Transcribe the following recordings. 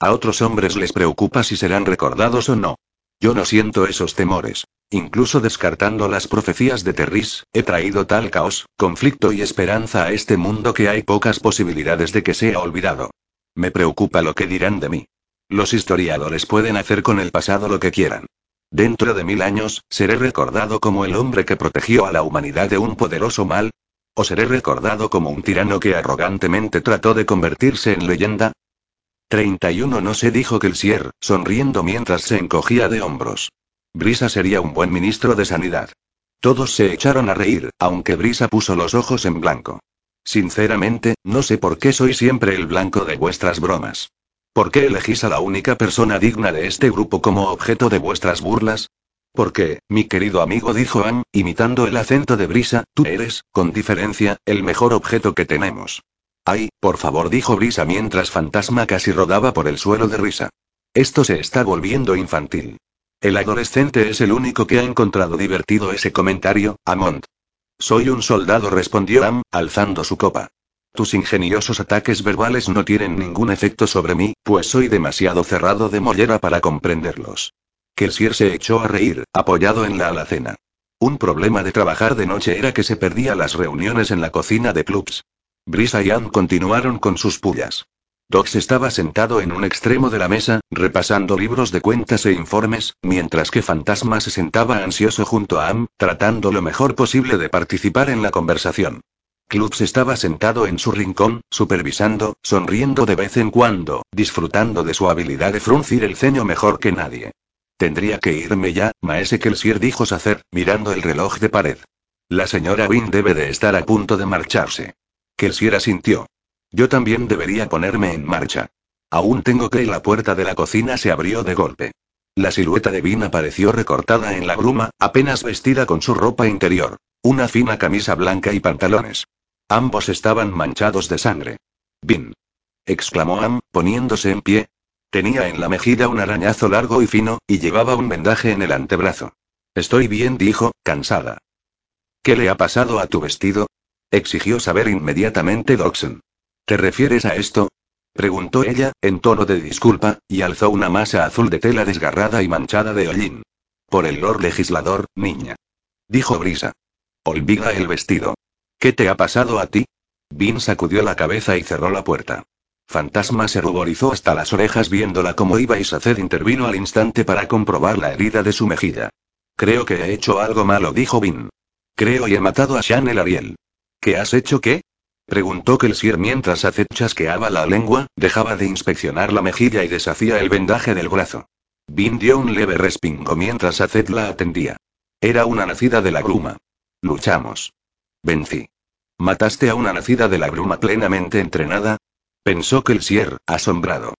A otros hombres les preocupa si serán recordados o no. Yo no siento esos temores. Incluso descartando las profecías de Terris, he traído tal caos, conflicto y esperanza a este mundo que hay pocas posibilidades de que sea olvidado. Me preocupa lo que dirán de mí. Los historiadores pueden hacer con el pasado lo que quieran. Dentro de mil años, ¿seré recordado como el hombre que protegió a la humanidad de un poderoso mal? ¿O seré recordado como un tirano que arrogantemente trató de convertirse en leyenda? 31 no se dijo Kelsier, sonriendo mientras se encogía de hombros. Brisa sería un buen ministro de Sanidad. Todos se echaron a reír, aunque Brisa puso los ojos en blanco. Sinceramente, no sé por qué soy siempre el blanco de vuestras bromas. ¿Por qué elegís a la única persona digna de este grupo como objeto de vuestras burlas? Porque, mi querido amigo dijo Ann, imitando el acento de Brisa, tú eres, con diferencia, el mejor objeto que tenemos. Ay, por favor, dijo Brisa mientras Fantasma casi rodaba por el suelo de risa. Esto se está volviendo infantil. El adolescente es el único que ha encontrado divertido ese comentario, Amont. Soy un soldado, respondió Am, alzando su copa. Tus ingeniosos ataques verbales no tienen ningún efecto sobre mí, pues soy demasiado cerrado de mollera para comprenderlos. Kelsier se echó a reír, apoyado en la alacena. Un problema de trabajar de noche era que se perdía las reuniones en la cocina de clubs. Brisa y Ann continuaron con sus pullas. Dox estaba sentado en un extremo de la mesa, repasando libros de cuentas e informes, mientras que Fantasma se sentaba ansioso junto a Am, tratando lo mejor posible de participar en la conversación. Clubs estaba sentado en su rincón, supervisando, sonriendo de vez en cuando, disfrutando de su habilidad de fruncir el ceño mejor que nadie. Tendría que irme ya, maese Kelsier dijo Sacer, mirando el reloj de pared. La señora Wynne debe de estar a punto de marcharse. Kelsier sintió. Yo también debería ponerme en marcha. Aún tengo que la puerta de la cocina se abrió de golpe. La silueta de Vin apareció recortada en la bruma, apenas vestida con su ropa interior. Una fina camisa blanca y pantalones. Ambos estaban manchados de sangre. Vin. exclamó Am, poniéndose en pie. Tenía en la mejilla un arañazo largo y fino, y llevaba un vendaje en el antebrazo. Estoy bien, dijo, cansada. ¿Qué le ha pasado a tu vestido? Exigió saber inmediatamente Doxen. ¿Te refieres a esto? Preguntó ella, en tono de disculpa, y alzó una masa azul de tela desgarrada y manchada de hollín. Por el Lord Legislador, niña. Dijo Brisa. Olvida el vestido. ¿Qué te ha pasado a ti? Vin sacudió la cabeza y cerró la puerta. Fantasma se ruborizó hasta las orejas viéndola como iba y Saced intervino al instante para comprobar la herida de su mejilla. Creo que he hecho algo malo, dijo Vin. Creo y he matado a Shan el Ariel. ¿Qué has hecho qué? Preguntó Kelsier mientras Azet chasqueaba la lengua, dejaba de inspeccionar la mejilla y deshacía el vendaje del brazo. Vin dio un leve respingo mientras Azet la atendía. Era una nacida de la bruma. Luchamos. Vencí. ¿Mataste a una nacida de la bruma plenamente entrenada? Pensó Kelsier, asombrado.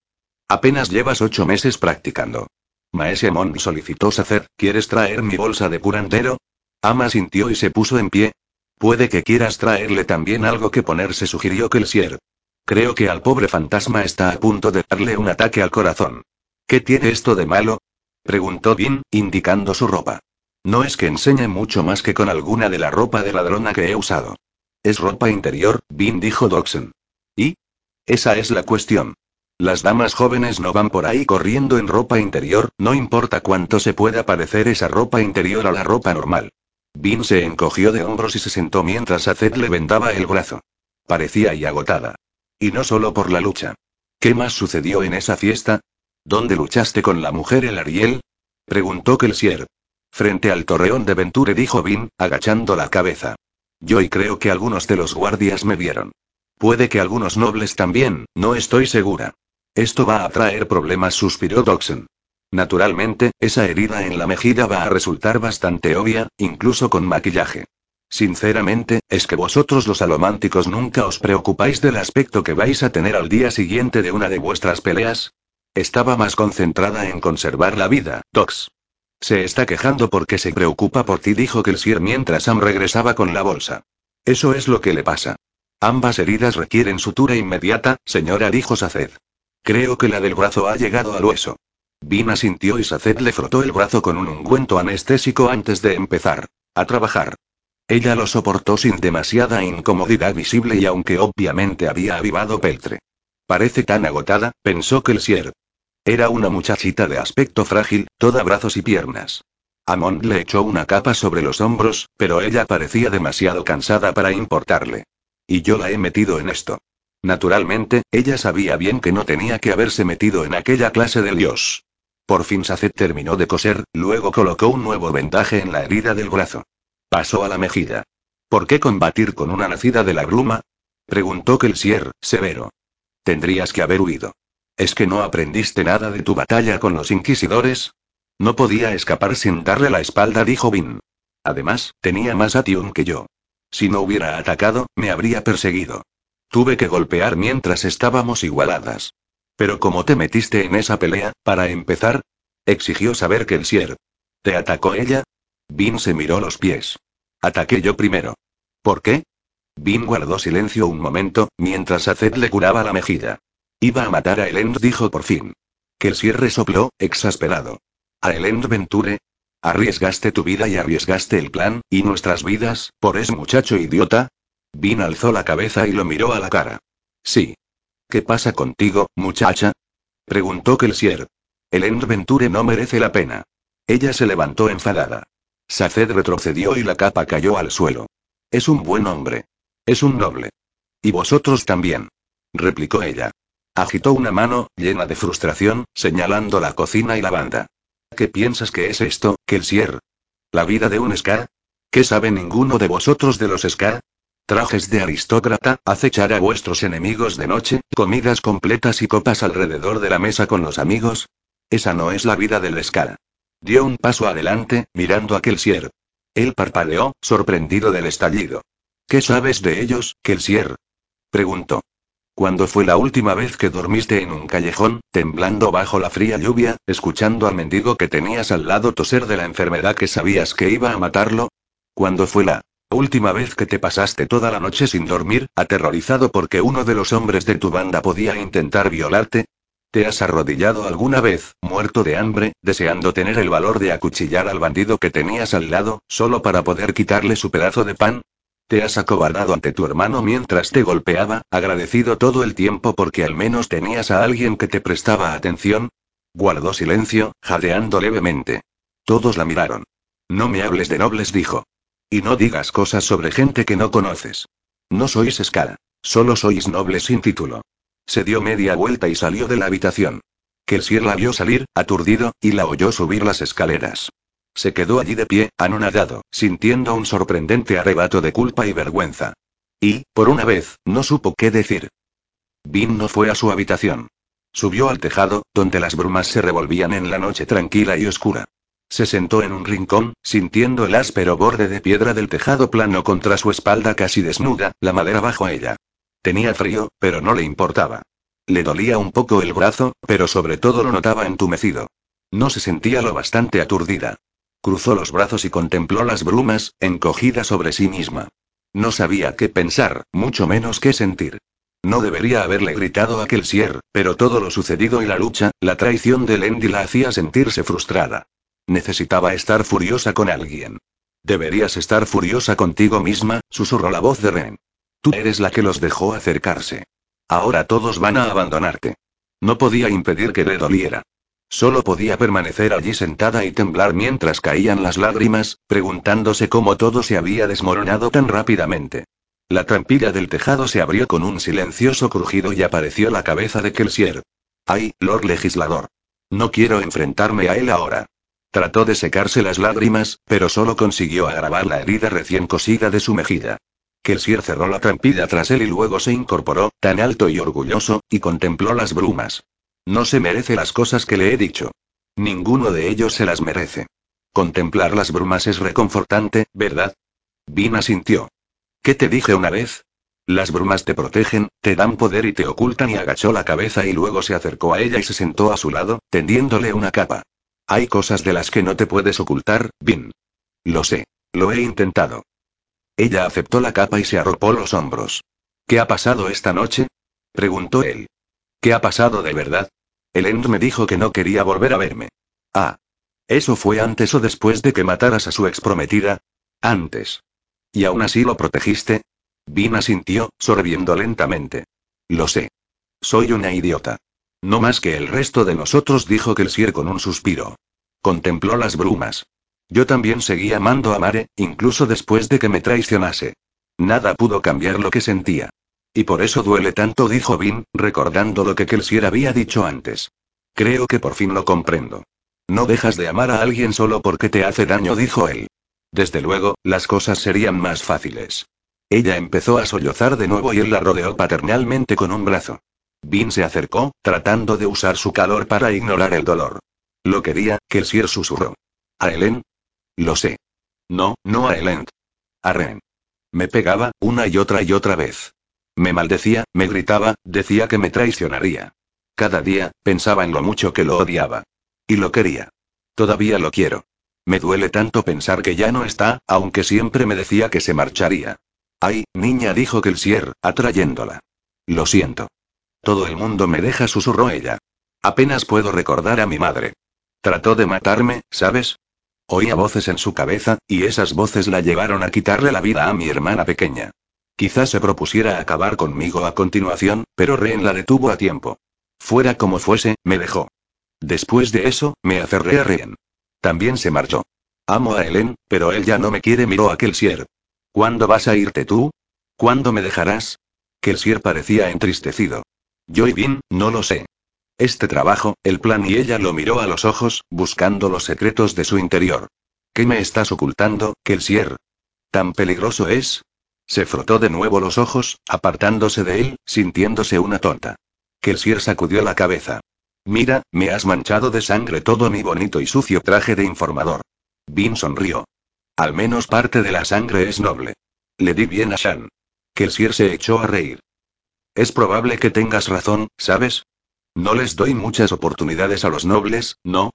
Apenas llevas ocho meses practicando. Maese Mon solicitó Sacer, ¿quieres traer mi bolsa de curandero? Ama sintió y se puso en pie, Puede que quieras traerle también algo que ponerse, sugirió Kelsier. Creo que al pobre fantasma está a punto de darle un ataque al corazón. ¿Qué tiene esto de malo? preguntó Vin, indicando su ropa. No es que enseñe mucho más que con alguna de la ropa de ladrona que he usado. Es ropa interior, Vin dijo Doxen. ¿Y? Esa es la cuestión. Las damas jóvenes no van por ahí corriendo en ropa interior, no importa cuánto se pueda parecer esa ropa interior a la ropa normal. Vin se encogió de hombros y se sentó mientras Azed le vendaba el brazo. Parecía y agotada. Y no solo por la lucha. ¿Qué más sucedió en esa fiesta? ¿Dónde luchaste con la mujer el Ariel? Preguntó Kelsier. Frente al torreón de Venture dijo Vin, agachando la cabeza. Yo y creo que algunos de los guardias me vieron. Puede que algunos nobles también, no estoy segura. Esto va a traer problemas, suspiró Doxen. Naturalmente, esa herida en la mejilla va a resultar bastante obvia, incluso con maquillaje. Sinceramente, ¿es que vosotros los alománticos nunca os preocupáis del aspecto que vais a tener al día siguiente de una de vuestras peleas? Estaba más concentrada en conservar la vida, Tox. Se está quejando porque se preocupa por ti, dijo Kelsier mientras Sam regresaba con la bolsa. Eso es lo que le pasa. Ambas heridas requieren sutura inmediata, señora, dijo Saced. Creo que la del brazo ha llegado al hueso. Vina sintió y Saced le frotó el brazo con un ungüento anestésico antes de empezar a trabajar. Ella lo soportó sin demasiada incomodidad visible y aunque obviamente había avivado Peltre. Parece tan agotada, pensó Kelsier. Era una muchachita de aspecto frágil, toda brazos y piernas. Amon le echó una capa sobre los hombros, pero ella parecía demasiado cansada para importarle. Y yo la he metido en esto. Naturalmente, ella sabía bien que no tenía que haberse metido en aquella clase de dios. Por fin Sacet terminó de coser, luego colocó un nuevo vendaje en la herida del brazo. Pasó a la mejilla. ¿Por qué combatir con una nacida de la bruma? Preguntó Kelsier, severo. Tendrías que haber huido. ¿Es que no aprendiste nada de tu batalla con los inquisidores? No podía escapar sin darle la espalda, dijo Vin. Además, tenía más atium que yo. Si no hubiera atacado, me habría perseguido. Tuve que golpear mientras estábamos igualadas. Pero como te metiste en esa pelea, para empezar, exigió saber que el Sier. ¿Te atacó ella? Vin se miró los pies. Ataqué yo primero. ¿Por qué? Vin guardó silencio un momento, mientras Azed le curaba la mejilla. Iba a matar a Elend, dijo por fin. Que el cierre sopló, exasperado. ¿A Elend Venture? Arriesgaste tu vida y arriesgaste el plan, y nuestras vidas, por ese muchacho idiota. Vin alzó la cabeza y lo miró a la cara. Sí. ¿Qué pasa contigo, muchacha? Preguntó Kelsier. Elend Venture no merece la pena. Ella se levantó enfadada. Saced retrocedió y la capa cayó al suelo. Es un buen hombre. Es un noble. Y vosotros también. Replicó ella. Agitó una mano, llena de frustración, señalando la cocina y la banda. ¿Qué piensas que es esto, Kelsier? ¿La vida de un Ska? ¿Qué sabe ninguno de vosotros de los Ska? Trajes de aristócrata, acechar a vuestros enemigos de noche, comidas completas y copas alrededor de la mesa con los amigos. Esa no es la vida del Ska. Dio un paso adelante, mirando a Kelsier. Él parpadeó, sorprendido del estallido. ¿Qué sabes de ellos, Kelsier? Preguntó. ¿Cuándo fue la última vez que dormiste en un callejón, temblando bajo la fría lluvia, escuchando al mendigo que tenías al lado toser de la enfermedad que sabías que iba a matarlo? ¿Cuándo fue la última vez que te pasaste toda la noche sin dormir, aterrorizado porque uno de los hombres de tu banda podía intentar violarte? ¿Te has arrodillado alguna vez, muerto de hambre, deseando tener el valor de acuchillar al bandido que tenías al lado, solo para poder quitarle su pedazo de pan? Te has acobardado ante tu hermano mientras te golpeaba, agradecido todo el tiempo porque al menos tenías a alguien que te prestaba atención. Guardó silencio, jadeando levemente. Todos la miraron. No me hables de nobles, dijo. Y no digas cosas sobre gente que no conoces. No sois escala. Solo sois nobles sin título. Se dio media vuelta y salió de la habitación. Kelsier la vio salir, aturdido, y la oyó subir las escaleras. Se quedó allí de pie, anonadado, sintiendo un sorprendente arrebato de culpa y vergüenza. Y, por una vez, no supo qué decir. Vin no fue a su habitación. Subió al tejado, donde las brumas se revolvían en la noche tranquila y oscura. Se sentó en un rincón, sintiendo el áspero borde de piedra del tejado plano contra su espalda casi desnuda, la madera bajo ella. Tenía frío, pero no le importaba. Le dolía un poco el brazo, pero sobre todo lo notaba entumecido. No se sentía lo bastante aturdida. Cruzó los brazos y contempló las brumas, encogida sobre sí misma. No sabía qué pensar, mucho menos qué sentir. No debería haberle gritado a Kelsier, pero todo lo sucedido y la lucha, la traición de Lendi la hacía sentirse frustrada. Necesitaba estar furiosa con alguien. Deberías estar furiosa contigo misma, susurró la voz de Ren. Tú eres la que los dejó acercarse. Ahora todos van a abandonarte. No podía impedir que le doliera. Solo podía permanecer allí sentada y temblar mientras caían las lágrimas, preguntándose cómo todo se había desmoronado tan rápidamente. La trampilla del tejado se abrió con un silencioso crujido y apareció la cabeza de Kelsier. ¡Ay, Lord Legislador! No quiero enfrentarme a él ahora. Trató de secarse las lágrimas, pero solo consiguió agravar la herida recién cosida de su mejilla. Kelsier cerró la trampilla tras él y luego se incorporó, tan alto y orgulloso, y contempló las brumas. No se merece las cosas que le he dicho. Ninguno de ellos se las merece. Contemplar las brumas es reconfortante, ¿verdad? Vina sintió. ¿Qué te dije una vez? Las brumas te protegen, te dan poder y te ocultan y agachó la cabeza y luego se acercó a ella y se sentó a su lado, tendiéndole una capa. Hay cosas de las que no te puedes ocultar, Bin. Lo sé. Lo he intentado. Ella aceptó la capa y se arropó los hombros. ¿Qué ha pasado esta noche? preguntó él. ¿Qué ha pasado de verdad? El End me dijo que no quería volver a verme. Ah. ¿Eso fue antes o después de que mataras a su exprometida? Antes. ¿Y aún así lo protegiste? Vina sintió, sorbiendo lentamente. Lo sé. Soy una idiota. No más que el resto de nosotros, dijo Kelsier con un suspiro. Contempló las brumas. Yo también seguí amando a Mare, incluso después de que me traicionase. Nada pudo cambiar lo que sentía. Y por eso duele tanto, dijo Vin, recordando lo que Kelsier había dicho antes. Creo que por fin lo comprendo. No dejas de amar a alguien solo porque te hace daño, dijo él. Desde luego, las cosas serían más fáciles. Ella empezó a sollozar de nuevo y él la rodeó paternalmente con un brazo. Vin se acercó, tratando de usar su calor para ignorar el dolor. Lo quería, Kelsier susurró. ¿A Helen? Lo sé. No, no a Helen. A Ren. Me pegaba, una y otra y otra vez. Me maldecía, me gritaba, decía que me traicionaría. Cada día, pensaba en lo mucho que lo odiaba. Y lo quería. Todavía lo quiero. Me duele tanto pensar que ya no está, aunque siempre me decía que se marcharía. Ay, niña, dijo Kelsier, atrayéndola. Lo siento. Todo el mundo me deja, susurró ella. Apenas puedo recordar a mi madre. Trató de matarme, ¿sabes? Oía voces en su cabeza, y esas voces la llevaron a quitarle la vida a mi hermana pequeña. Quizás se propusiera acabar conmigo a continuación, pero Ren la detuvo a tiempo. Fuera como fuese, me dejó. Después de eso, me aferré a Ren. También se marchó. Amo a Helen, pero él ya no me quiere, miró a Kelsier. ¿Cuándo vas a irte tú? ¿Cuándo me dejarás? Kelsier parecía entristecido. Yo y Vin, no lo sé. Este trabajo, el plan y ella lo miró a los ojos, buscando los secretos de su interior. ¿Qué me estás ocultando, Kelsier? ¿Tan peligroso es? Se frotó de nuevo los ojos, apartándose de él, sintiéndose una tonta. Kelsier sacudió la cabeza. Mira, me has manchado de sangre todo mi bonito y sucio traje de informador. Vin sonrió. Al menos parte de la sangre es noble. Le di bien a Shan. Kelsier se echó a reír. Es probable que tengas razón, ¿sabes? No les doy muchas oportunidades a los nobles, ¿no?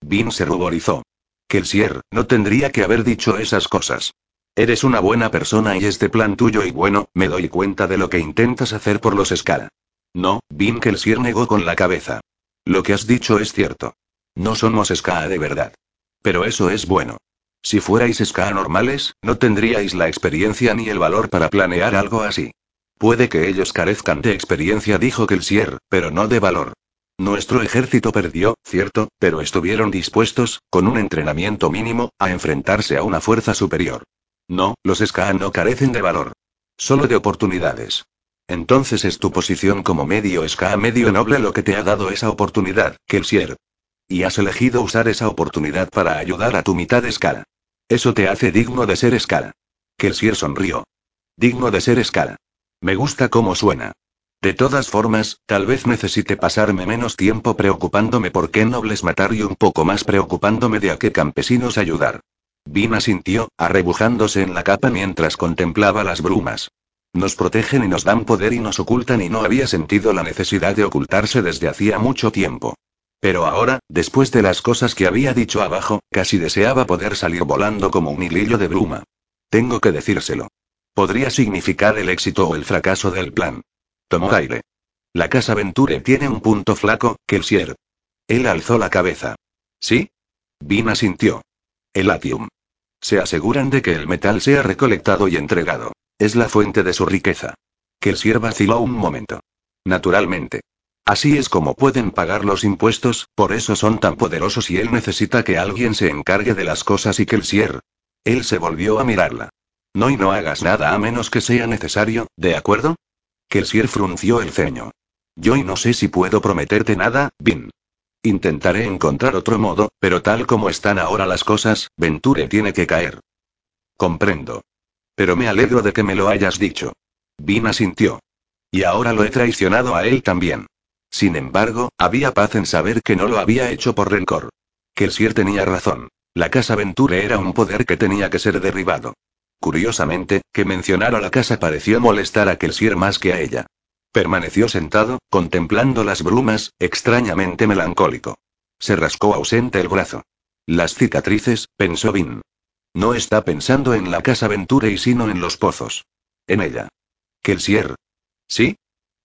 Vin se ruborizó. Kelsier, no tendría que haber dicho esas cosas. Eres una buena persona y este plan tuyo y bueno, me doy cuenta de lo que intentas hacer por los Ska. No, Vin Kelsier negó con la cabeza. Lo que has dicho es cierto. No somos Ska de verdad. Pero eso es bueno. Si fuerais Ska normales, no tendríais la experiencia ni el valor para planear algo así. Puede que ellos carezcan de experiencia, dijo Kelsier, pero no de valor. Nuestro ejército perdió, cierto, pero estuvieron dispuestos, con un entrenamiento mínimo, a enfrentarse a una fuerza superior. No, los Ska no carecen de valor. Solo de oportunidades. Entonces es tu posición como medio Ska medio noble lo que te ha dado esa oportunidad, Kelsier. Y has elegido usar esa oportunidad para ayudar a tu mitad Ska. Eso te hace digno de ser Ska. Kelsier sonrió. Digno de ser Ska. Me gusta cómo suena. De todas formas, tal vez necesite pasarme menos tiempo preocupándome por qué nobles matar y un poco más preocupándome de a qué campesinos ayudar. Vina sintió, arrebujándose en la capa mientras contemplaba las brumas. Nos protegen y nos dan poder y nos ocultan y no había sentido la necesidad de ocultarse desde hacía mucho tiempo. Pero ahora, después de las cosas que había dicho abajo, casi deseaba poder salir volando como un hilillo de bruma. Tengo que decírselo. Podría significar el éxito o el fracaso del plan. Tomó aire. La casa Venture tiene un punto flaco, Kelsier. Él alzó la cabeza. ¿Sí? Vina sintió. El atium. Se aseguran de que el metal sea recolectado y entregado. Es la fuente de su riqueza. Kelsier vaciló un momento. Naturalmente. Así es como pueden pagar los impuestos, por eso son tan poderosos y él necesita que alguien se encargue de las cosas y Kelsier. Él se volvió a mirarla. No y no hagas nada a menos que sea necesario, ¿de acuerdo? Kelsier frunció el ceño. Yo y no sé si puedo prometerte nada, Vin. Intentaré encontrar otro modo, pero tal como están ahora las cosas, Venture tiene que caer. Comprendo. Pero me alegro de que me lo hayas dicho. Vin asintió. Y ahora lo he traicionado a él también. Sin embargo, había paz en saber que no lo había hecho por rencor. Kelsier tenía razón. La casa Venture era un poder que tenía que ser derribado. Curiosamente, que mencionara la casa pareció molestar a Kelsier más que a ella. Permaneció sentado, contemplando las brumas, extrañamente melancólico. Se rascó ausente el brazo. Las cicatrices, pensó Vin. No está pensando en la casa Venture y sino en los pozos. En ella. Kelsier. ¿Sí?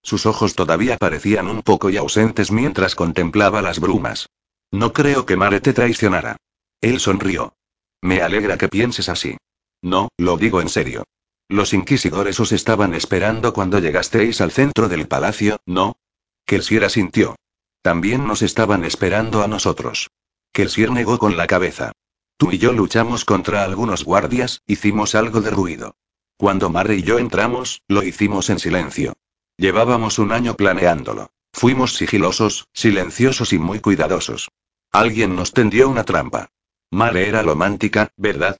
Sus ojos todavía parecían un poco y ausentes mientras contemplaba las brumas. No creo que Mare te traicionara. Él sonrió. Me alegra que pienses así. No, lo digo en serio. Los inquisidores os estaban esperando cuando llegasteis al centro del palacio, ¿no? Kelsier asintió. También nos estaban esperando a nosotros. Kelsier negó con la cabeza. Tú y yo luchamos contra algunos guardias, hicimos algo de ruido. Cuando Mare y yo entramos, lo hicimos en silencio. Llevábamos un año planeándolo. Fuimos sigilosos, silenciosos y muy cuidadosos. Alguien nos tendió una trampa. Mare era romántica, ¿verdad?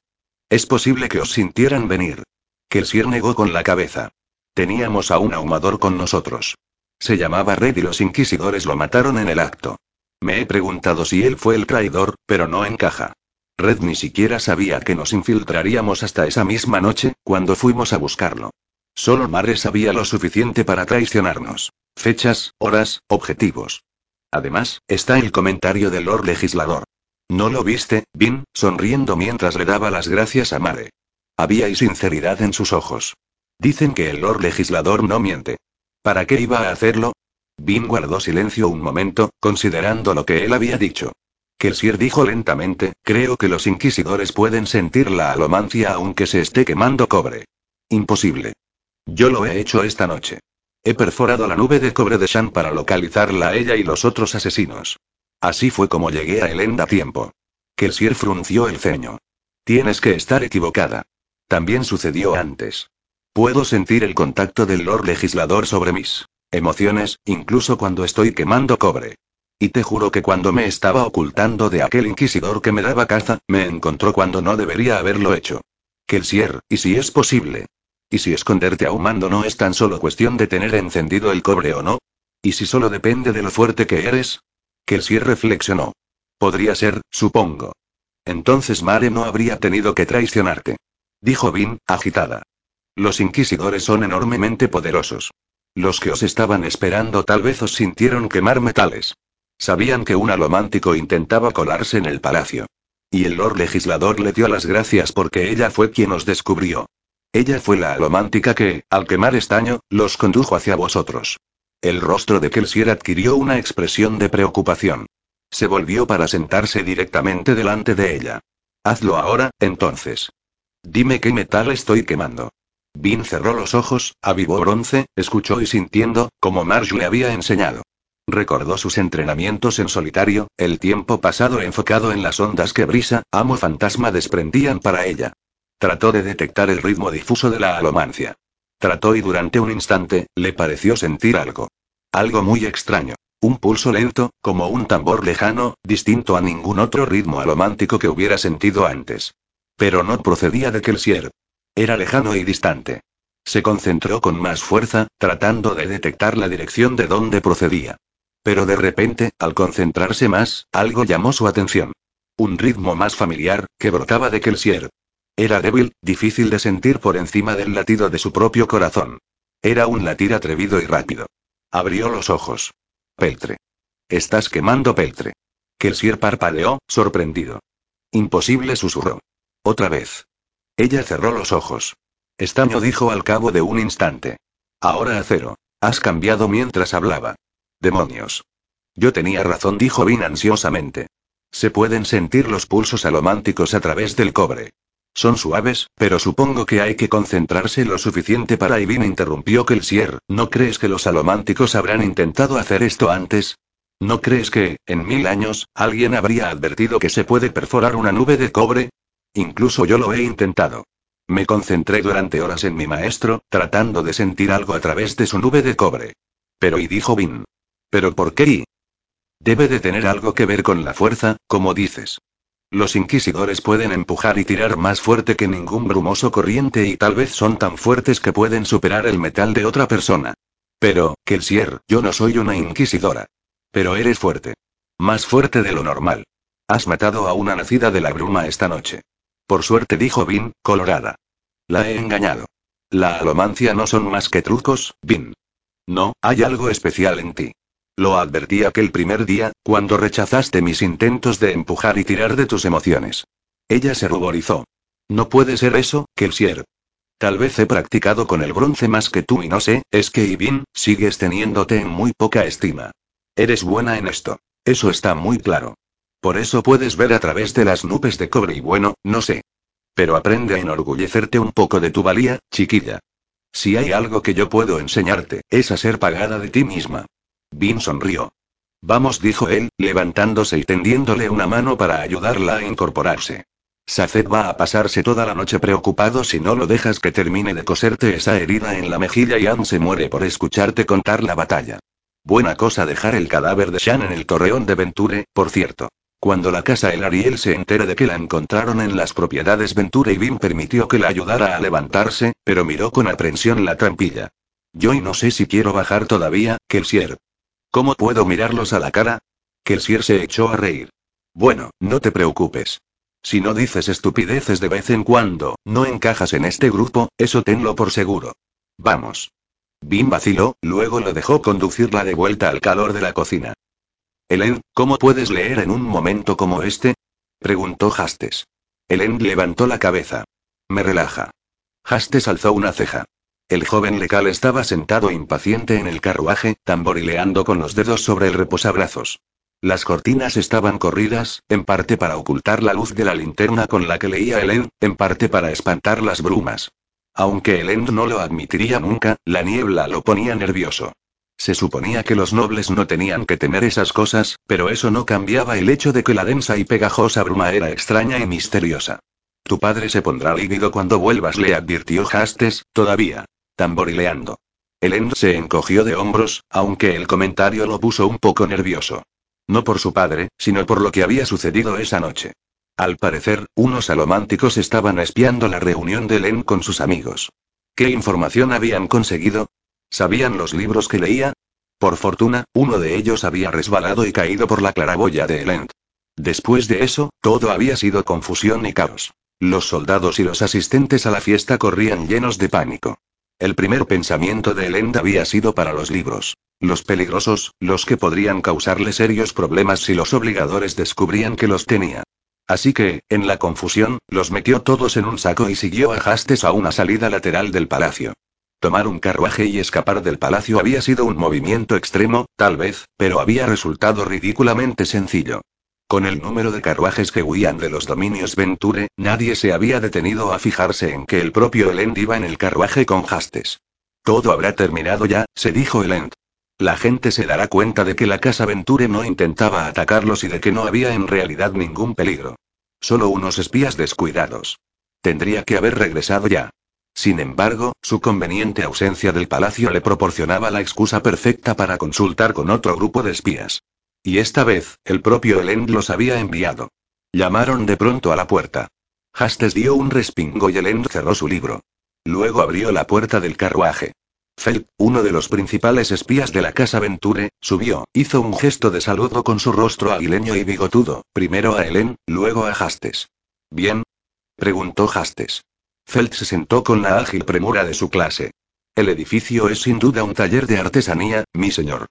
Es posible que os sintieran venir. Kelsier negó con la cabeza. Teníamos a un ahumador con nosotros. Se llamaba Red y los inquisidores lo mataron en el acto. Me he preguntado si él fue el traidor, pero no encaja. Red ni siquiera sabía que nos infiltraríamos hasta esa misma noche, cuando fuimos a buscarlo. Solo Mare sabía lo suficiente para traicionarnos. Fechas, horas, objetivos. Además, está el comentario del Lord Legislador. ¿No lo viste, Vin, sonriendo mientras le daba las gracias a Mare? Había sinceridad en sus ojos. Dicen que el Lord Legislador no miente. ¿Para qué iba a hacerlo? Vin guardó silencio un momento, considerando lo que él había dicho. Kelsier dijo lentamente, creo que los inquisidores pueden sentir la alomancia aunque se esté quemando cobre. Imposible. Yo lo he hecho esta noche. He perforado la nube de cobre de Shan para localizarla a ella y los otros asesinos. Así fue como llegué a Elenda a tiempo. Kelsier frunció el ceño. Tienes que estar equivocada. También sucedió antes. Puedo sentir el contacto del Lord Legislador sobre mis emociones, incluso cuando estoy quemando cobre. Y te juro que cuando me estaba ocultando de aquel inquisidor que me daba caza, me encontró cuando no debería haberlo hecho. Kelsier, y si es posible, ¿Y si esconderte ahumando no es tan solo cuestión de tener encendido el cobre o no? ¿Y si solo depende de lo fuerte que eres? Kelsier reflexionó. Podría ser, supongo. Entonces Mare no habría tenido que traicionarte. Dijo Vin, agitada. Los inquisidores son enormemente poderosos. Los que os estaban esperando tal vez os sintieron quemar metales. Sabían que un alomántico intentaba colarse en el palacio. Y el Lord Legislador le dio las gracias porque ella fue quien os descubrió. Ella fue la alomántica que, al quemar estaño, los condujo hacia vosotros. El rostro de Kelsier adquirió una expresión de preocupación. Se volvió para sentarse directamente delante de ella. Hazlo ahora, entonces. Dime qué metal estoy quemando. Vin cerró los ojos, avivó bronce, escuchó y sintiendo, como Marge le había enseñado. Recordó sus entrenamientos en solitario, el tiempo pasado enfocado en las ondas que brisa, amo fantasma desprendían para ella. Trató de detectar el ritmo difuso de la alomancia. Trató y durante un instante, le pareció sentir algo. Algo muy extraño. Un pulso lento, como un tambor lejano, distinto a ningún otro ritmo alomántico que hubiera sentido antes. Pero no procedía de Kelsier. Era lejano y distante. Se concentró con más fuerza, tratando de detectar la dirección de donde procedía. Pero de repente, al concentrarse más, algo llamó su atención. Un ritmo más familiar, que brotaba de Kelsier. Era débil, difícil de sentir por encima del latido de su propio corazón. Era un latir atrevido y rápido. Abrió los ojos. Peltre. Estás quemando Peltre. Kelsier parpadeó, sorprendido. Imposible susurró. Otra vez. Ella cerró los ojos. Estaño dijo al cabo de un instante. Ahora acero. Has cambiado mientras hablaba. Demonios. Yo tenía razón, dijo Vin ansiosamente. Se pueden sentir los pulsos alománticos a través del cobre. Son suaves, pero supongo que hay que concentrarse lo suficiente para Ivin interrumpió Kelsier, ¿no crees que los alománticos habrán intentado hacer esto antes? ¿No crees que, en mil años, alguien habría advertido que se puede perforar una nube de cobre? Incluso yo lo he intentado. Me concentré durante horas en mi maestro, tratando de sentir algo a través de su nube de cobre. Pero y dijo Vin. ¿Pero por qué? Debe de tener algo que ver con la fuerza, como dices. Los inquisidores pueden empujar y tirar más fuerte que ningún brumoso corriente y tal vez son tan fuertes que pueden superar el metal de otra persona. Pero, Kelsier, yo no soy una inquisidora. Pero eres fuerte. Más fuerte de lo normal. Has matado a una nacida de la bruma esta noche. Por suerte dijo Vin, colorada. La he engañado. La alomancia no son más que trucos, Vin. No, hay algo especial en ti. Lo advertí aquel primer día, cuando rechazaste mis intentos de empujar y tirar de tus emociones. Ella se ruborizó. No puede ser eso, Kelsier. Tal vez he practicado con el bronce más que tú y no sé, es que Ivin, sigues teniéndote en muy poca estima. Eres buena en esto. Eso está muy claro. Por eso puedes ver a través de las nubes de cobre y bueno, no sé. Pero aprende a enorgullecerte un poco de tu valía, chiquilla. Si hay algo que yo puedo enseñarte, es a ser pagada de ti misma. Vin sonrió. Vamos, dijo él, levantándose y tendiéndole una mano para ayudarla a incorporarse. Saced va a pasarse toda la noche preocupado si no lo dejas que termine de coserte esa herida en la mejilla y Anne se muere por escucharte contar la batalla. Buena cosa dejar el cadáver de Shan en el torreón de Venture, por cierto. Cuando la casa El Ariel se entera de que la encontraron en las propiedades Venture y Vin permitió que la ayudara a levantarse, pero miró con aprensión la trampilla. Yo y no sé si quiero bajar todavía, Kelsier. ¿Cómo puedo mirarlos a la cara? Kelsier se echó a reír. Bueno, no te preocupes. Si no dices estupideces de vez en cuando, no encajas en este grupo, eso tenlo por seguro. Vamos. Bim vaciló, luego lo dejó conducirla de vuelta al calor de la cocina. Helen, ¿cómo puedes leer en un momento como este? preguntó Hastes. Helen levantó la cabeza. Me relaja. Hastes alzó una ceja. El joven lecal estaba sentado impaciente en el carruaje, tamborileando con los dedos sobre el reposabrazos. Las cortinas estaban corridas, en parte para ocultar la luz de la linterna con la que leía Elend, en parte para espantar las brumas. Aunque Elend no lo admitiría nunca, la niebla lo ponía nervioso. Se suponía que los nobles no tenían que temer esas cosas, pero eso no cambiaba el hecho de que la densa y pegajosa bruma era extraña y misteriosa. Tu padre se pondrá lívido cuando vuelvas, le advirtió Hastes, todavía. Tamborileando. Elend se encogió de hombros, aunque el comentario lo puso un poco nervioso. No por su padre, sino por lo que había sucedido esa noche. Al parecer, unos alománticos estaban espiando la reunión de Len con sus amigos. ¿Qué información habían conseguido? ¿Sabían los libros que leía? Por fortuna, uno de ellos había resbalado y caído por la claraboya de Elend. Después de eso, todo había sido confusión y caos. Los soldados y los asistentes a la fiesta corrían llenos de pánico. El primer pensamiento de Elend había sido para los libros. Los peligrosos, los que podrían causarle serios problemas si los obligadores descubrían que los tenía. Así que, en la confusión, los metió todos en un saco y siguió a Hastes a una salida lateral del palacio. Tomar un carruaje y escapar del palacio había sido un movimiento extremo, tal vez, pero había resultado ridículamente sencillo. Con el número de carruajes que huían de los dominios Venture, nadie se había detenido a fijarse en que el propio Elend iba en el carruaje con Hastes. Todo habrá terminado ya, se dijo Elend. La gente se dará cuenta de que la casa Venture no intentaba atacarlos y de que no había en realidad ningún peligro. Solo unos espías descuidados. Tendría que haber regresado ya. Sin embargo, su conveniente ausencia del palacio le proporcionaba la excusa perfecta para consultar con otro grupo de espías. Y esta vez, el propio Elend los había enviado. Llamaron de pronto a la puerta. Hastes dio un respingo y Elend cerró su libro. Luego abrió la puerta del carruaje. Felt, uno de los principales espías de la casa Venture, subió, hizo un gesto de saludo con su rostro aguileño y bigotudo, primero a Helen, luego a Hastes. ¿Bien? preguntó Hastes. Felt se sentó con la ágil premura de su clase. El edificio es sin duda un taller de artesanía, mi señor.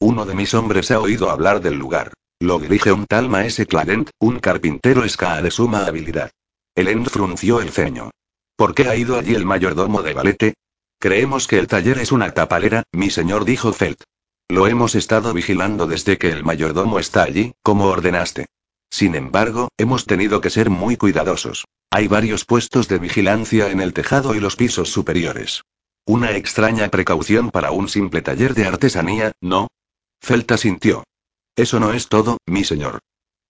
Uno de mis hombres ha oído hablar del lugar. Lo dirige un tal Maese Clarent, un carpintero esca de suma habilidad. Elend frunció el ceño. ¿Por qué ha ido allí el mayordomo de Valete? Creemos que el taller es una tapalera, mi señor dijo Felt. Lo hemos estado vigilando desde que el mayordomo está allí, como ordenaste. Sin embargo, hemos tenido que ser muy cuidadosos. Hay varios puestos de vigilancia en el tejado y los pisos superiores. Una extraña precaución para un simple taller de artesanía, ¿no? Felta sintió. Eso no es todo, mi señor.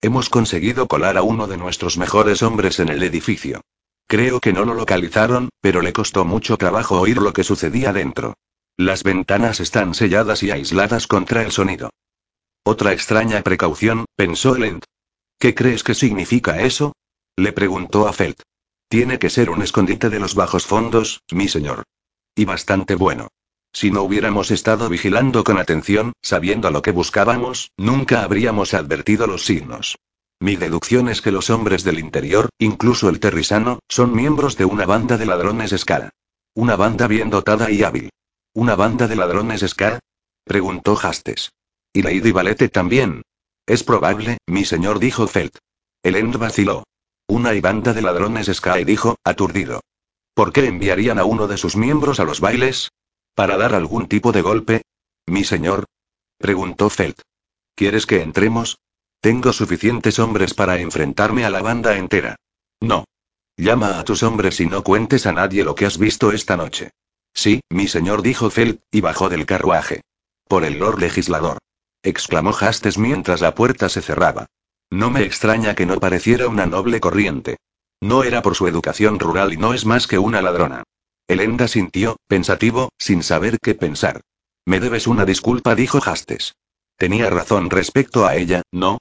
Hemos conseguido colar a uno de nuestros mejores hombres en el edificio. Creo que no lo localizaron, pero le costó mucho trabajo oír lo que sucedía dentro. Las ventanas están selladas y aisladas contra el sonido. Otra extraña precaución, pensó Lent. ¿Qué crees que significa eso? Le preguntó a Felt. Tiene que ser un escondite de los bajos fondos, mi señor. Y bastante bueno. Si no hubiéramos estado vigilando con atención, sabiendo lo que buscábamos, nunca habríamos advertido los signos. Mi deducción es que los hombres del interior, incluso el terrisano, son miembros de una banda de ladrones Ska. Una banda bien dotada y hábil. ¿Una banda de ladrones Ska? preguntó Hastes. ¿Y Lady Valete también? Es probable, mi señor, dijo Felt. El End vaciló. Una banda de ladrones Sky dijo, aturdido. ¿Por qué enviarían a uno de sus miembros a los bailes? ¿Para dar algún tipo de golpe? Mi señor. Preguntó Felt. ¿Quieres que entremos? Tengo suficientes hombres para enfrentarme a la banda entera. No. Llama a tus hombres y no cuentes a nadie lo que has visto esta noche. Sí, mi señor, dijo Felt, y bajó del carruaje. Por el Lord Legislador. exclamó Hastes mientras la puerta se cerraba. No me extraña que no pareciera una noble corriente. No era por su educación rural y no es más que una ladrona. Elenda sintió, pensativo, sin saber qué pensar. Me debes una disculpa, dijo Hastes. Tenía razón respecto a ella, ¿no?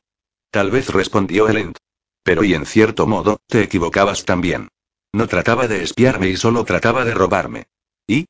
Tal vez respondió Elend. Pero y en cierto modo, te equivocabas también. No trataba de espiarme y solo trataba de robarme. ¿Y?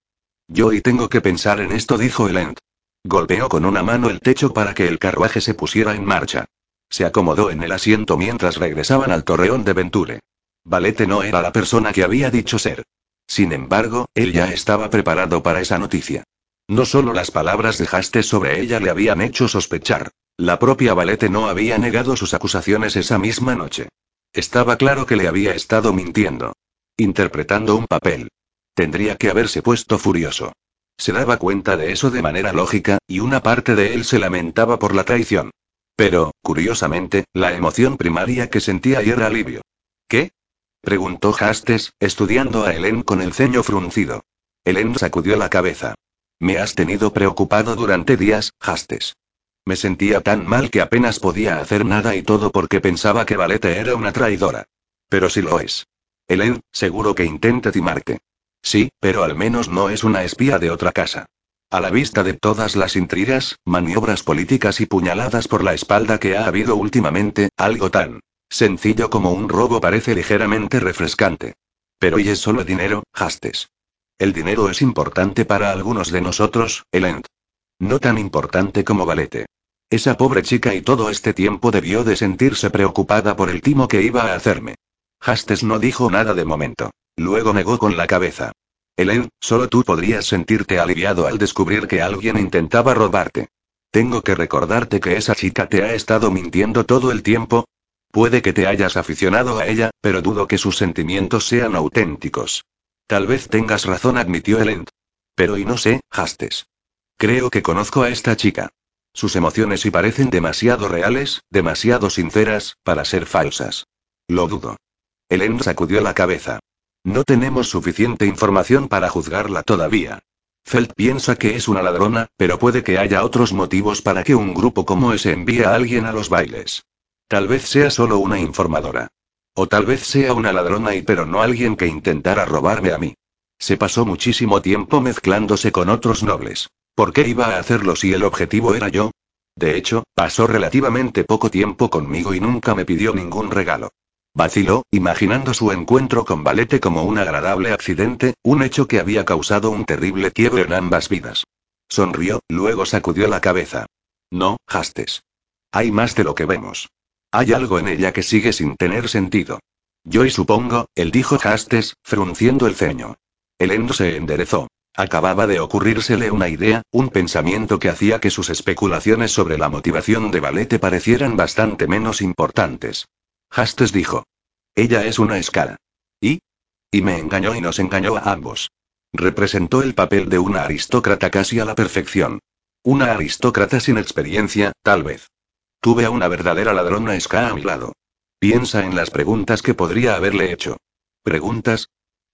Yo y tengo que pensar en esto, dijo Elend. Golpeó con una mano el techo para que el carruaje se pusiera en marcha. Se acomodó en el asiento mientras regresaban al torreón de Venture. Valete no era la persona que había dicho ser. Sin embargo, él ya estaba preparado para esa noticia. No solo las palabras de Hastes sobre ella le habían hecho sospechar. La propia Valete no había negado sus acusaciones esa misma noche. Estaba claro que le había estado mintiendo. Interpretando un papel. Tendría que haberse puesto furioso. Se daba cuenta de eso de manera lógica, y una parte de él se lamentaba por la traición. Pero, curiosamente, la emoción primaria que sentía era alivio. ¿Qué? Preguntó Hastes, estudiando a Helen con el ceño fruncido. Helen sacudió la cabeza. Me has tenido preocupado durante días, Hastes. Me sentía tan mal que apenas podía hacer nada y todo porque pensaba que Valete era una traidora. Pero si lo es. Helen, seguro que intenta timarte. Sí, pero al menos no es una espía de otra casa. A la vista de todas las intrigas, maniobras políticas y puñaladas por la espalda que ha habido últimamente, algo tan sencillo como un robo parece ligeramente refrescante. Pero ¿y es solo dinero, Hastes? El dinero es importante para algunos de nosotros, Elend. No tan importante como Valete. Esa pobre chica y todo este tiempo debió de sentirse preocupada por el timo que iba a hacerme. Hastes no dijo nada de momento. Luego negó con la cabeza. Helen, solo tú podrías sentirte aliviado al descubrir que alguien intentaba robarte. Tengo que recordarte que esa chica te ha estado mintiendo todo el tiempo. Puede que te hayas aficionado a ella, pero dudo que sus sentimientos sean auténticos. Tal vez tengas razón, admitió Helen. Pero y no sé, Hastes. Creo que conozco a esta chica. Sus emociones y parecen demasiado reales, demasiado sinceras, para ser falsas. Lo dudo. Helen sacudió la cabeza. No tenemos suficiente información para juzgarla todavía. Felt piensa que es una ladrona, pero puede que haya otros motivos para que un grupo como ese envíe a alguien a los bailes. Tal vez sea solo una informadora. O tal vez sea una ladrona y pero no alguien que intentara robarme a mí. Se pasó muchísimo tiempo mezclándose con otros nobles. ¿Por qué iba a hacerlo si el objetivo era yo? De hecho, pasó relativamente poco tiempo conmigo y nunca me pidió ningún regalo. Vaciló, imaginando su encuentro con Valete como un agradable accidente, un hecho que había causado un terrible quiebre en ambas vidas. Sonrió, luego sacudió la cabeza. No, Hastes. Hay más de lo que vemos. Hay algo en ella que sigue sin tener sentido. Yo y supongo, él dijo Hastes, frunciendo el ceño. El endo se enderezó. Acababa de ocurrírsele una idea, un pensamiento que hacía que sus especulaciones sobre la motivación de Valete parecieran bastante menos importantes. Hastes dijo. Ella es una escala. ¿Y? Y me engañó y nos engañó a ambos. Representó el papel de una aristócrata casi a la perfección. Una aristócrata sin experiencia, tal vez. Tuve a una verdadera ladrona esca a mi lado. Piensa en las preguntas que podría haberle hecho. ¿Preguntas?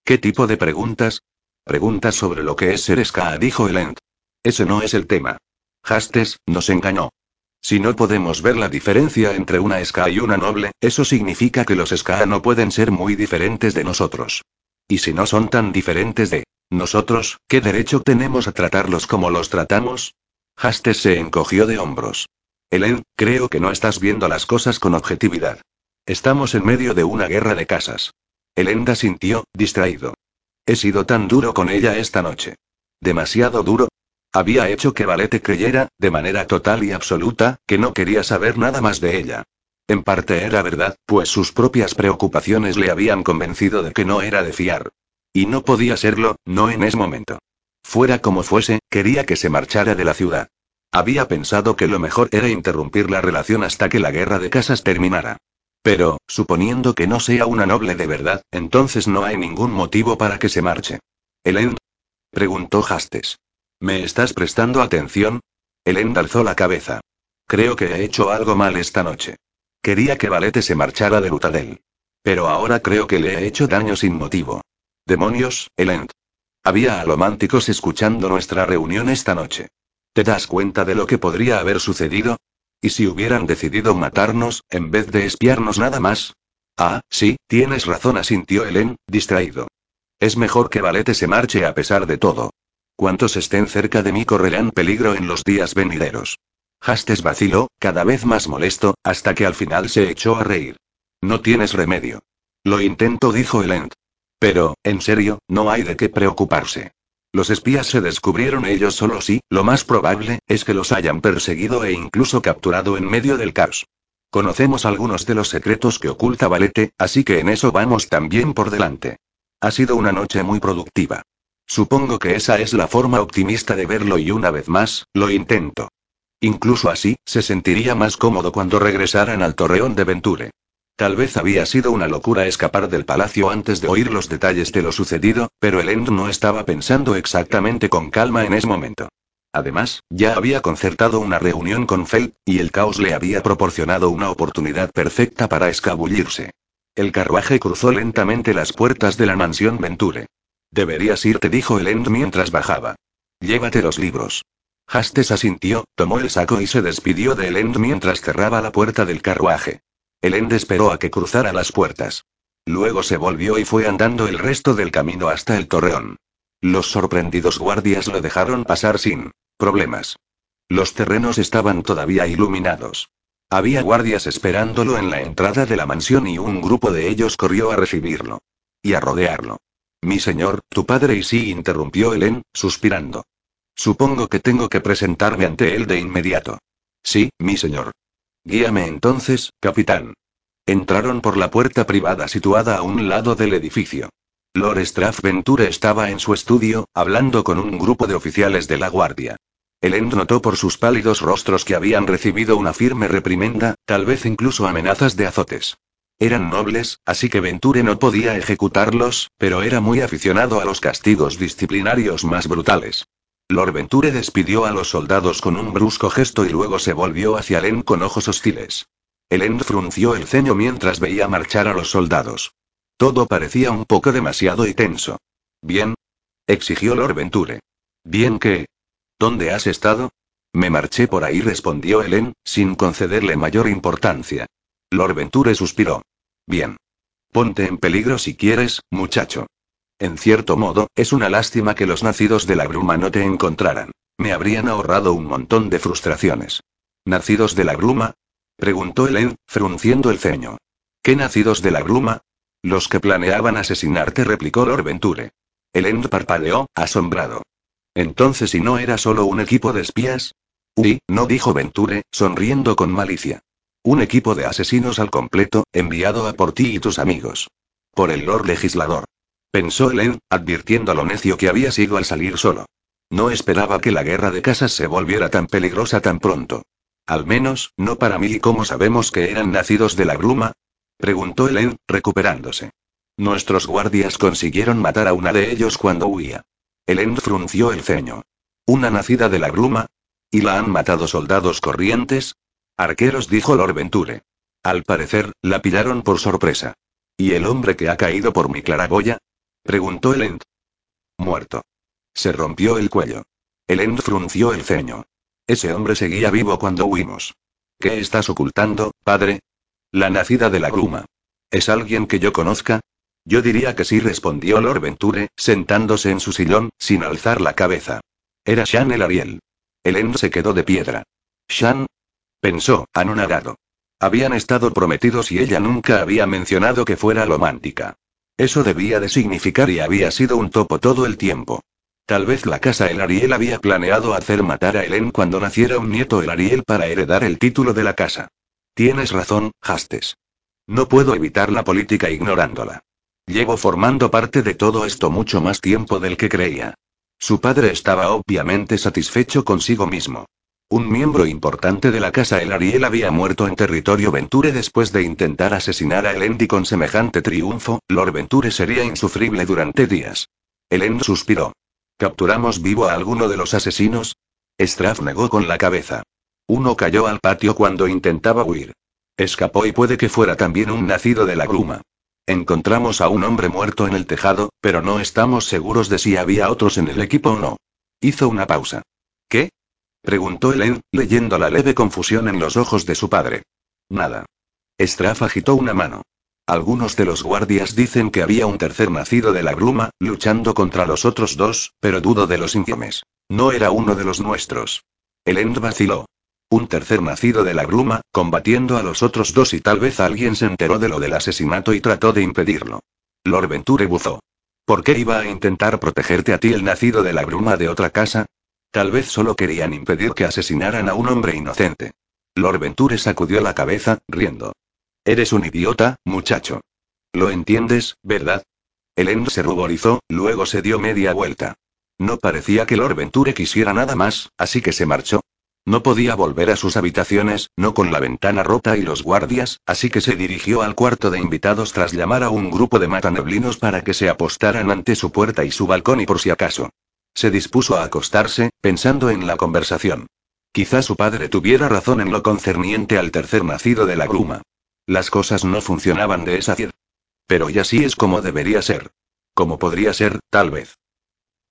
¿Qué tipo de preguntas? Preguntas sobre lo que es ser Ska, dijo Elend. Ese no es el tema. Hastes, nos engañó. Si no podemos ver la diferencia entre una Ska y una noble, eso significa que los Ska no pueden ser muy diferentes de nosotros. Y si no son tan diferentes de nosotros, ¿qué derecho tenemos a tratarlos como los tratamos? Hastes se encogió de hombros. Helen, creo que no estás viendo las cosas con objetividad. Estamos en medio de una guerra de casas. Elenda sintió, distraído. He sido tan duro con ella esta noche. Demasiado duro. Había hecho que Valete creyera, de manera total y absoluta, que no quería saber nada más de ella. En parte era verdad, pues sus propias preocupaciones le habían convencido de que no era de fiar. Y no podía serlo, no en ese momento. Fuera como fuese, quería que se marchara de la ciudad. Había pensado que lo mejor era interrumpir la relación hasta que la guerra de casas terminara. Pero, suponiendo que no sea una noble de verdad, entonces no hay ningún motivo para que se marche. ¿Elend? preguntó Hastes. ¿Me estás prestando atención? Elend alzó la cabeza. Creo que he hecho algo mal esta noche. Quería que Valete se marchara de Lutadel. Pero ahora creo que le he hecho daño sin motivo. Demonios, Elend. Había alománticos escuchando nuestra reunión esta noche. ¿Te das cuenta de lo que podría haber sucedido? ¿Y si hubieran decidido matarnos, en vez de espiarnos nada más? Ah, sí, tienes razón, asintió Helen, distraído. Es mejor que Valete se marche a pesar de todo. Cuantos estén cerca de mí correrán peligro en los días venideros. Hastes vaciló, cada vez más molesto, hasta que al final se echó a reír. No tienes remedio. Lo intento, dijo Helen. Pero, en serio, no hay de qué preocuparse. Los espías se descubrieron ellos solos y, lo más probable, es que los hayan perseguido e incluso capturado en medio del caos. Conocemos algunos de los secretos que oculta Valete, así que en eso vamos también por delante. Ha sido una noche muy productiva. Supongo que esa es la forma optimista de verlo y una vez más, lo intento. Incluso así, se sentiría más cómodo cuando regresaran al torreón de Venture. Tal vez había sido una locura escapar del palacio antes de oír los detalles de lo sucedido, pero el End no estaba pensando exactamente con calma en ese momento. Además, ya había concertado una reunión con Feld, y el caos le había proporcionado una oportunidad perfecta para escabullirse. El carruaje cruzó lentamente las puertas de la mansión Venture. Deberías irte, dijo el End mientras bajaba. Llévate los libros. Hastes asintió, tomó el saco y se despidió de Elend mientras cerraba la puerta del carruaje. Elend esperó a que cruzara las puertas. Luego se volvió y fue andando el resto del camino hasta el torreón. Los sorprendidos guardias lo dejaron pasar sin problemas. Los terrenos estaban todavía iluminados. Había guardias esperándolo en la entrada de la mansión y un grupo de ellos corrió a recibirlo. Y a rodearlo. Mi señor, tu padre y sí, interrumpió Helen, suspirando. Supongo que tengo que presentarme ante él de inmediato. Sí, mi señor. Guíame entonces, capitán. Entraron por la puerta privada situada a un lado del edificio. Lord Venture estaba en su estudio, hablando con un grupo de oficiales de la guardia. Elend notó por sus pálidos rostros que habían recibido una firme reprimenda, tal vez incluso amenazas de azotes. Eran nobles, así que Venture no podía ejecutarlos, pero era muy aficionado a los castigos disciplinarios más brutales. Lord Venture despidió a los soldados con un brusco gesto y luego se volvió hacia Len con ojos hostiles. Elen frunció el ceño mientras veía marchar a los soldados. Todo parecía un poco demasiado y tenso. ¿Bien? exigió Lord Venture. ¿Bien qué? ¿Dónde has estado? Me marché por ahí, respondió Helen, sin concederle mayor importancia. Lord Venture suspiró. Bien. Ponte en peligro si quieres, muchacho. En cierto modo, es una lástima que los nacidos de la bruma no te encontraran. Me habrían ahorrado un montón de frustraciones. ¿Nacidos de la bruma? preguntó Helen, frunciendo el ceño. ¿Qué nacidos de la bruma? Los que planeaban asesinarte, replicó Lord Venture. Helen parpadeó, asombrado. Entonces, ¿y no era solo un equipo de espías? Uy, no dijo Venture, sonriendo con malicia. Un equipo de asesinos al completo, enviado a por ti y tus amigos. Por el Lord Legislador. Pensó Helen, advirtiendo lo necio que había sido al salir solo. No esperaba que la guerra de casas se volviera tan peligrosa tan pronto. Al menos, no para mí. ¿Y cómo sabemos que eran nacidos de la bruma? Preguntó Helen, recuperándose. Nuestros guardias consiguieron matar a una de ellos cuando huía. Helen frunció el ceño. ¿Una nacida de la bruma? ¿Y la han matado soldados corrientes? Arqueros, dijo Lord Venture. Al parecer, la pillaron por sorpresa. ¿Y el hombre que ha caído por mi claraboya? Preguntó Elend. Muerto. Se rompió el cuello. Elend frunció el ceño. Ese hombre seguía vivo cuando huimos. ¿Qué estás ocultando, padre? La nacida de la gruma. ¿Es alguien que yo conozca? Yo diría que sí, respondió Lord Venture, sentándose en su sillón, sin alzar la cabeza. Era Shan el Ariel. Elend se quedó de piedra. Shan. Pensó, anonadado. Habían estado prometidos y ella nunca había mencionado que fuera romántica. Eso debía de significar y había sido un topo todo el tiempo. Tal vez la casa El Ariel había planeado hacer matar a Helen cuando naciera un nieto El Ariel para heredar el título de la casa. Tienes razón, Hastes. No puedo evitar la política ignorándola. Llevo formando parte de todo esto mucho más tiempo del que creía. Su padre estaba obviamente satisfecho consigo mismo. Un miembro importante de la casa El Ariel había muerto en territorio Venture después de intentar asesinar a Elendi con semejante triunfo, Lord Venture sería insufrible durante días. Elend suspiró. ¿Capturamos vivo a alguno de los asesinos? Straff negó con la cabeza. Uno cayó al patio cuando intentaba huir. Escapó y puede que fuera también un nacido de la gruma. Encontramos a un hombre muerto en el tejado, pero no estamos seguros de si había otros en el equipo o no. Hizo una pausa. ¿Qué? Preguntó Helen, leyendo la leve confusión en los ojos de su padre. Nada. Straff agitó una mano. Algunos de los guardias dicen que había un tercer nacido de la gruma, luchando contra los otros dos, pero dudo de los infiemes. No era uno de los nuestros. Elend vaciló. Un tercer nacido de la gruma, combatiendo a los otros dos y tal vez alguien se enteró de lo del asesinato y trató de impedirlo. Lord Venture buzó. ¿Por qué iba a intentar protegerte a ti el nacido de la gruma de otra casa? Tal vez solo querían impedir que asesinaran a un hombre inocente. Lord Venture sacudió la cabeza, riendo. Eres un idiota, muchacho. Lo entiendes, ¿verdad? Elend se ruborizó, luego se dio media vuelta. No parecía que Lord Venture quisiera nada más, así que se marchó. No podía volver a sus habitaciones, no con la ventana rota y los guardias, así que se dirigió al cuarto de invitados tras llamar a un grupo de mataneblinos para que se apostaran ante su puerta y su balcón y por si acaso. Se dispuso a acostarse, pensando en la conversación. Quizá su padre tuviera razón en lo concerniente al tercer nacido de la gruma. Las cosas no funcionaban de esa manera. Pero ya sí es como debería ser. Como podría ser, tal vez.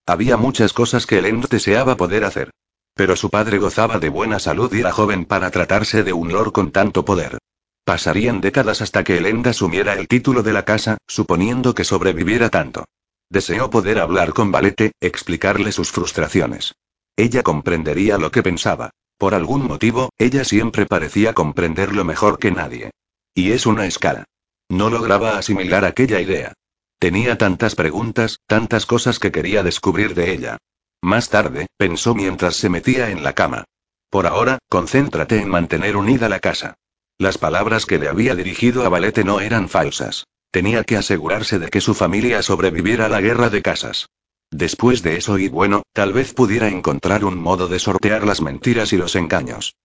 Había muchas cosas que Elend deseaba poder hacer. Pero su padre gozaba de buena salud y era joven para tratarse de un lord con tanto poder. Pasarían décadas hasta que Elend asumiera el título de la casa, suponiendo que sobreviviera tanto. Deseó poder hablar con Valete, explicarle sus frustraciones. Ella comprendería lo que pensaba. Por algún motivo, ella siempre parecía comprenderlo mejor que nadie. Y es una escala. No lograba asimilar aquella idea. Tenía tantas preguntas, tantas cosas que quería descubrir de ella. Más tarde, pensó mientras se metía en la cama. Por ahora, concéntrate en mantener unida la casa. Las palabras que le había dirigido a Valete no eran falsas. Tenía que asegurarse de que su familia sobreviviera a la guerra de casas. Después de eso y bueno, tal vez pudiera encontrar un modo de sortear las mentiras y los engaños.